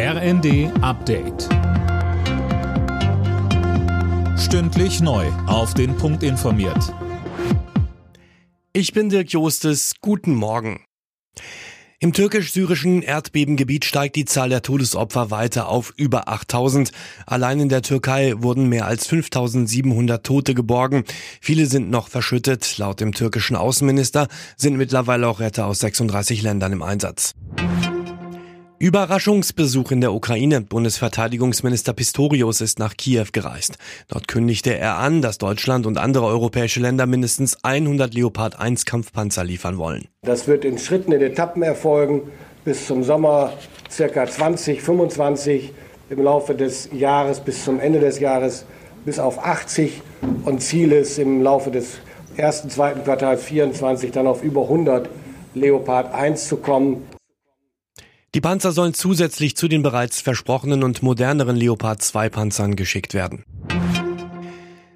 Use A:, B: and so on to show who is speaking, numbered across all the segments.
A: RND Update. Stündlich neu. Auf den Punkt informiert.
B: Ich bin Dirk Jostes. Guten Morgen. Im türkisch-syrischen Erdbebengebiet steigt die Zahl der Todesopfer weiter auf über 8000. Allein in der Türkei wurden mehr als 5700 Tote geborgen. Viele sind noch verschüttet. Laut dem türkischen Außenminister sind mittlerweile auch Retter aus 36 Ländern im Einsatz. Überraschungsbesuch in der Ukraine. Bundesverteidigungsminister Pistorius ist nach Kiew gereist. Dort kündigte er an, dass Deutschland und andere europäische Länder mindestens 100 Leopard 1 Kampfpanzer liefern wollen.
C: Das wird in Schritten, in Etappen erfolgen. Bis zum Sommer circa 20, 25, im Laufe des Jahres bis zum Ende des Jahres bis auf 80 und Ziel ist im Laufe des ersten, zweiten Quartals 24 dann auf über 100 Leopard 1 zu kommen.
B: Die Panzer sollen zusätzlich zu den bereits versprochenen und moderneren Leopard 2 Panzern geschickt werden.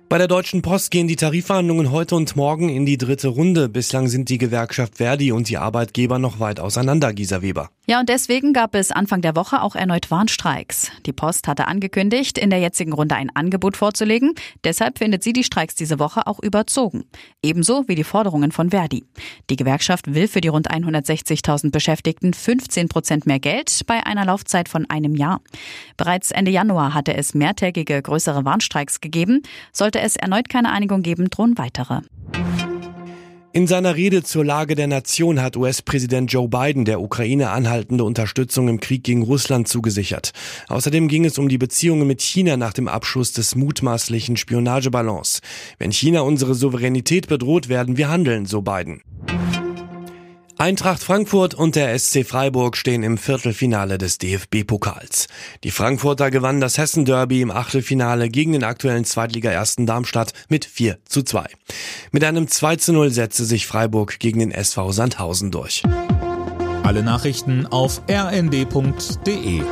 B: Bei der Deutschen Post gehen die Tarifverhandlungen heute und morgen in die dritte Runde. Bislang sind die Gewerkschaft Verdi und die Arbeitgeber noch weit auseinander, Gisa Weber.
D: Ja, und deswegen gab es Anfang der Woche auch erneut Warnstreiks. Die Post hatte angekündigt, in der jetzigen Runde ein Angebot vorzulegen. Deshalb findet sie die Streiks diese Woche auch überzogen. Ebenso wie die Forderungen von Verdi. Die Gewerkschaft will für die rund 160.000 Beschäftigten 15 Prozent mehr Geld bei einer Laufzeit von einem Jahr. Bereits Ende Januar hatte es mehrtägige größere Warnstreiks gegeben. Sollte es erneut keine Einigung geben, drohen weitere.
B: In seiner Rede zur Lage der Nation hat US-Präsident Joe Biden der Ukraine anhaltende Unterstützung im Krieg gegen Russland zugesichert. Außerdem ging es um die Beziehungen mit China nach dem Abschuss des mutmaßlichen Spionageballons. Wenn China unsere Souveränität bedroht, werden wir handeln, so Biden. Eintracht Frankfurt und der SC Freiburg stehen im Viertelfinale des DFB-Pokals. Die Frankfurter gewannen das Hessen-Derby im Achtelfinale gegen den aktuellen Zweitliga-Ersten Darmstadt mit 4 zu 2. Mit einem 2 zu 0 setzte sich Freiburg gegen den SV Sandhausen durch.
A: Alle Nachrichten auf rnd.de